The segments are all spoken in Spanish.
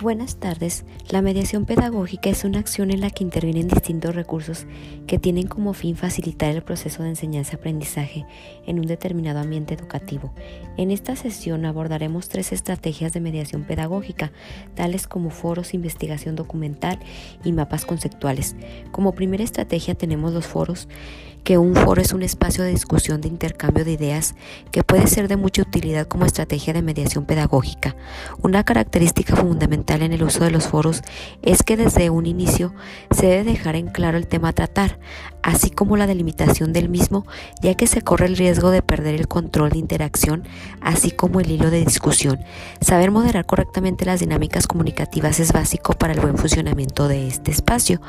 Buenas tardes. La mediación pedagógica es una acción en la que intervienen distintos recursos que tienen como fin facilitar el proceso de enseñanza-aprendizaje en un determinado ambiente educativo. En esta sesión abordaremos tres estrategias de mediación pedagógica, tales como foros, investigación documental y mapas conceptuales. Como primera estrategia tenemos los foros que un foro es un espacio de discusión de intercambio de ideas que puede ser de mucha utilidad como estrategia de mediación pedagógica. Una característica fundamental en el uso de los foros es que desde un inicio se debe dejar en claro el tema a tratar, así como la delimitación del mismo, ya que se corre el riesgo de perder el control de interacción, así como el hilo de discusión. Saber moderar correctamente las dinámicas comunicativas es básico para el buen funcionamiento de este espacio.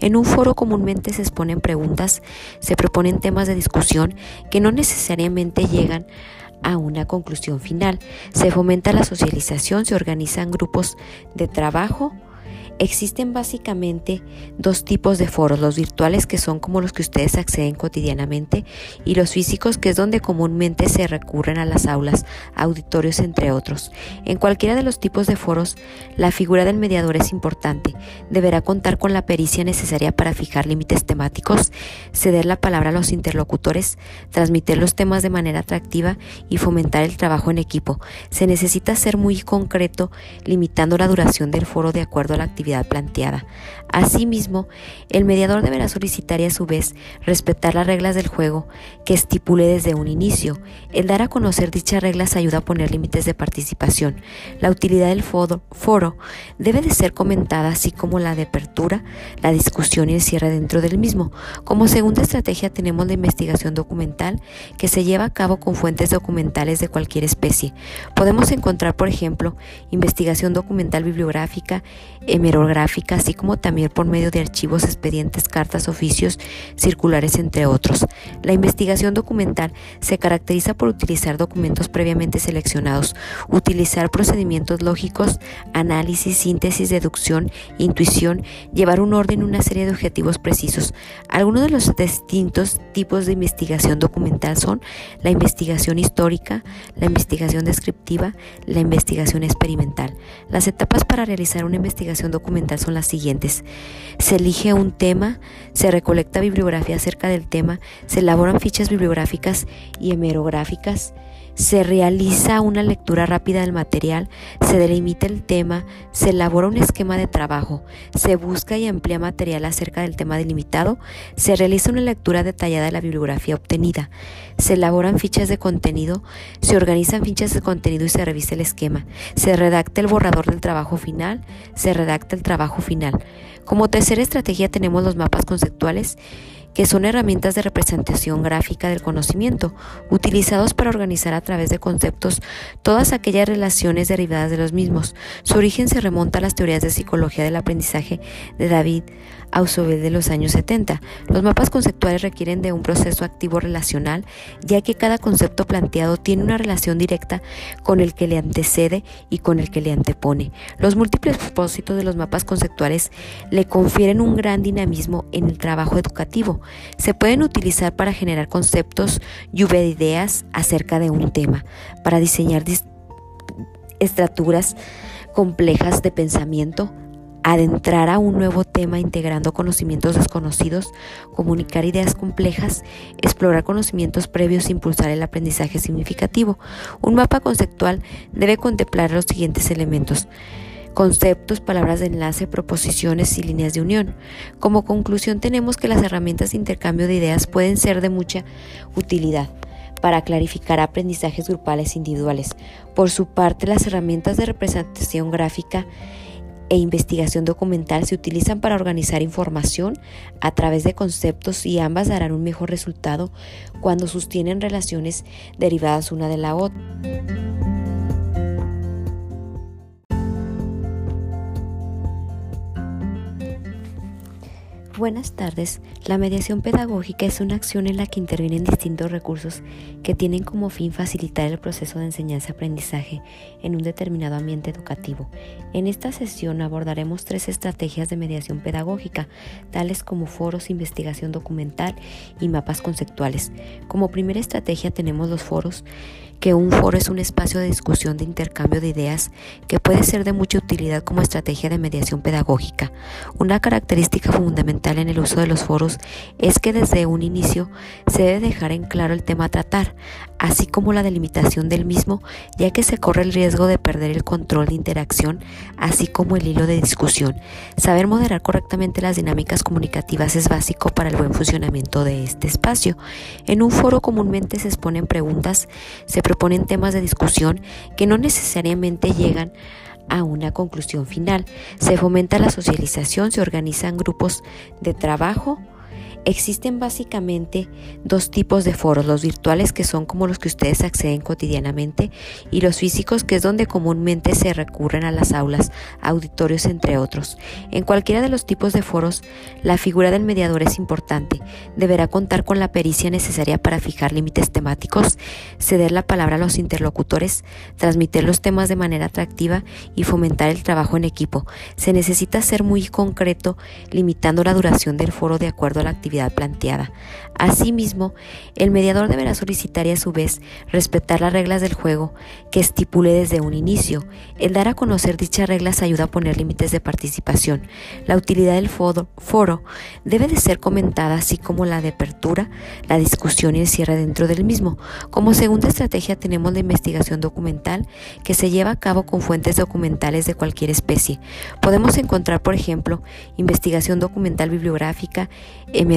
En un foro comúnmente se exponen preguntas, se proponen temas de discusión que no necesariamente llegan a una conclusión final. Se fomenta la socialización, se organizan grupos de trabajo, Existen básicamente dos tipos de foros, los virtuales que son como los que ustedes acceden cotidianamente y los físicos que es donde comúnmente se recurren a las aulas, auditorios entre otros. En cualquiera de los tipos de foros, la figura del mediador es importante. Deberá contar con la pericia necesaria para fijar límites temáticos, ceder la palabra a los interlocutores, transmitir los temas de manera atractiva y fomentar el trabajo en equipo. Se necesita ser muy concreto, limitando la duración del foro de acuerdo a la actividad planteada. Asimismo, el mediador deberá solicitar y a su vez respetar las reglas del juego que estipule desde un inicio. El dar a conocer dichas reglas ayuda a poner límites de participación. La utilidad del foro, debe de ser comentada así como la de apertura, la discusión y el cierre dentro del mismo. Como segunda estrategia tenemos la investigación documental que se lleva a cabo con fuentes documentales de cualquier especie. Podemos encontrar, por ejemplo, investigación documental bibliográfica, así como también por medio de archivos, expedientes, cartas, oficios, circulares, entre otros. La investigación documental se caracteriza por utilizar documentos previamente seleccionados, utilizar procedimientos lógicos, análisis, síntesis, deducción, intuición, llevar un orden una serie de objetivos precisos. Algunos de los distintos tipos de investigación documental son la investigación histórica, la investigación descriptiva, la investigación experimental. Las etapas para realizar una investigación documental son las siguientes. Se elige un tema, se recolecta bibliografía acerca del tema, se elaboran fichas bibliográficas y hemerográficas, se realiza una lectura rápida del material, se delimita el tema, se elabora un esquema de trabajo, se busca y amplía material acerca del tema delimitado, se realiza una lectura detallada de la bibliografía obtenida, se elaboran fichas de contenido, se organizan fichas de contenido y se revisa el esquema, se redacta el borrador del trabajo final, se redacta el trabajo final. Como tercera estrategia tenemos los mapas conceptuales que son herramientas de representación gráfica del conocimiento, utilizados para organizar a través de conceptos todas aquellas relaciones derivadas de los mismos. Su origen se remonta a las teorías de psicología del aprendizaje de David Ausubel de los años 70. Los mapas conceptuales requieren de un proceso activo relacional, ya que cada concepto planteado tiene una relación directa con el que le antecede y con el que le antepone. Los múltiples propósitos de los mapas conceptuales le confieren un gran dinamismo en el trabajo educativo se pueden utilizar para generar conceptos, lluvia de ideas acerca de un tema, para diseñar estructuras complejas de pensamiento, adentrar a un nuevo tema integrando conocimientos desconocidos, comunicar ideas complejas, explorar conocimientos previos e impulsar el aprendizaje significativo. Un mapa conceptual debe contemplar los siguientes elementos conceptos, palabras de enlace, proposiciones y líneas de unión. Como conclusión tenemos que las herramientas de intercambio de ideas pueden ser de mucha utilidad para clarificar aprendizajes grupales e individuales. Por su parte, las herramientas de representación gráfica e investigación documental se utilizan para organizar información a través de conceptos y ambas darán un mejor resultado cuando sostienen relaciones derivadas una de la otra. Buenas tardes. La mediación pedagógica es una acción en la que intervienen distintos recursos que tienen como fin facilitar el proceso de enseñanza-aprendizaje en un determinado ambiente educativo. En esta sesión abordaremos tres estrategias de mediación pedagógica, tales como foros, investigación documental y mapas conceptuales. Como primera estrategia tenemos los foros que un foro es un espacio de discusión de intercambio de ideas que puede ser de mucha utilidad como estrategia de mediación pedagógica. Una característica fundamental en el uso de los foros es que desde un inicio se debe dejar en claro el tema a tratar, así como la delimitación del mismo, ya que se corre el riesgo de perder el control de interacción, así como el hilo de discusión. Saber moderar correctamente las dinámicas comunicativas es básico para el buen funcionamiento de este espacio. En un foro comúnmente se exponen preguntas, se proponen temas de discusión que no necesariamente llegan a una conclusión final. Se fomenta la socialización, se organizan grupos de trabajo, Existen básicamente dos tipos de foros, los virtuales que son como los que ustedes acceden cotidianamente y los físicos que es donde comúnmente se recurren a las aulas, auditorios entre otros. En cualquiera de los tipos de foros, la figura del mediador es importante. Deberá contar con la pericia necesaria para fijar límites temáticos, ceder la palabra a los interlocutores, transmitir los temas de manera atractiva y fomentar el trabajo en equipo. Se necesita ser muy concreto, limitando la duración del foro de acuerdo a la actividad planteada. Asimismo, el mediador deberá solicitar y a su vez respetar las reglas del juego que estipule desde un inicio. El dar a conocer dichas reglas ayuda a poner límites de participación. La utilidad del foro debe de ser comentada así como la de apertura, la discusión y el cierre dentro del mismo. Como segunda estrategia tenemos la investigación documental que se lleva a cabo con fuentes documentales de cualquier especie. Podemos encontrar, por ejemplo, investigación documental bibliográfica,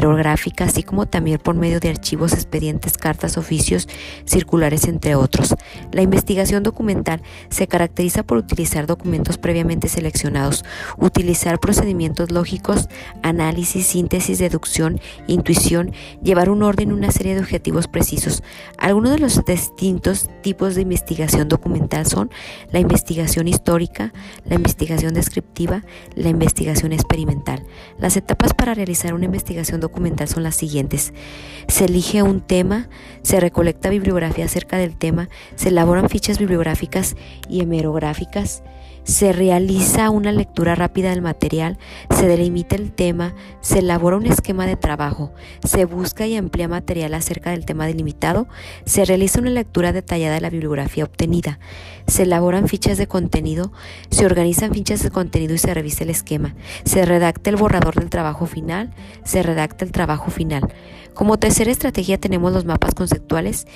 hemerográfica, así como también por medio de archivos, expedientes, cartas, oficios, circulares, entre otros. La investigación documental se caracteriza por utilizar documentos previamente seleccionados, utilizar procedimientos lógicos, análisis, síntesis, deducción, intuición, llevar un orden una serie de objetivos precisos. Algunos de los distintos tipos de investigación documental son la investigación histórica, la investigación descriptiva, la investigación experimental. Las etapas para realizar una investigación documental son las siguientes. Se elige un tema, se recolecta bibliografía acerca del tema, se elaboran fichas bibliográficas y hemerográficas, se realiza una lectura rápida del material, se delimita el tema, se elabora un esquema de trabajo, se busca y amplía material acerca del tema delimitado, se realiza una lectura detallada de la bibliografía obtenida, se elaboran fichas de contenido, se organizan fichas de contenido y se revisa el esquema, se redacta el borrador del trabajo final, se redacta el trabajo final. Como tercera estrategia tenemos los mapas conceptuales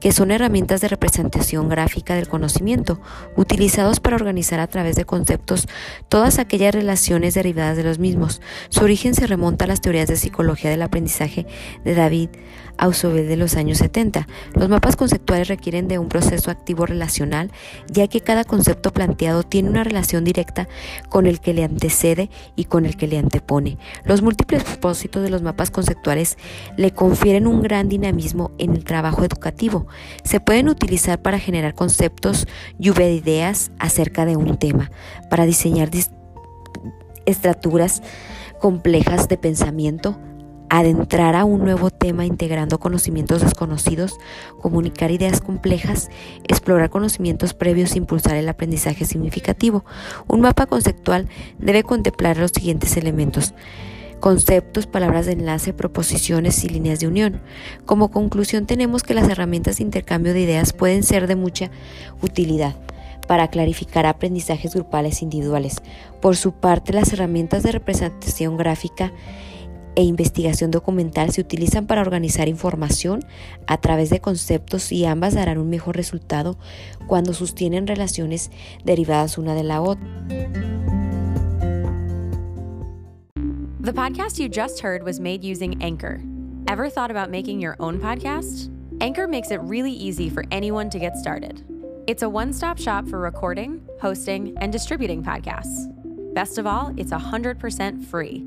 que son herramientas de representación gráfica del conocimiento, utilizados para organizar a través de conceptos todas aquellas relaciones derivadas de los mismos. Su origen se remonta a las teorías de psicología del aprendizaje de David Ausubel de los años 70. Los mapas conceptuales requieren de un proceso activo relacional, ya que cada concepto planteado tiene una relación directa con el que le antecede y con el que le antepone. Los múltiples propósitos de los mapas conceptuales le confieren un gran dinamismo en el trabajo educativo. Se pueden utilizar para generar conceptos, lluvia de ideas acerca de un tema, para diseñar estructuras complejas de pensamiento, adentrar a un nuevo tema integrando conocimientos desconocidos, comunicar ideas complejas, explorar conocimientos previos e impulsar el aprendizaje significativo. Un mapa conceptual debe contemplar los siguientes elementos conceptos, palabras de enlace, proposiciones y líneas de unión. Como conclusión tenemos que las herramientas de intercambio de ideas pueden ser de mucha utilidad para clarificar aprendizajes grupales e individuales. Por su parte, las herramientas de representación gráfica e investigación documental se utilizan para organizar información a través de conceptos y ambas darán un mejor resultado cuando sostienen relaciones derivadas una de la otra. The podcast you just heard was made using Anchor. Ever thought about making your own podcast? Anchor makes it really easy for anyone to get started. It's a one stop shop for recording, hosting, and distributing podcasts. Best of all, it's 100% free.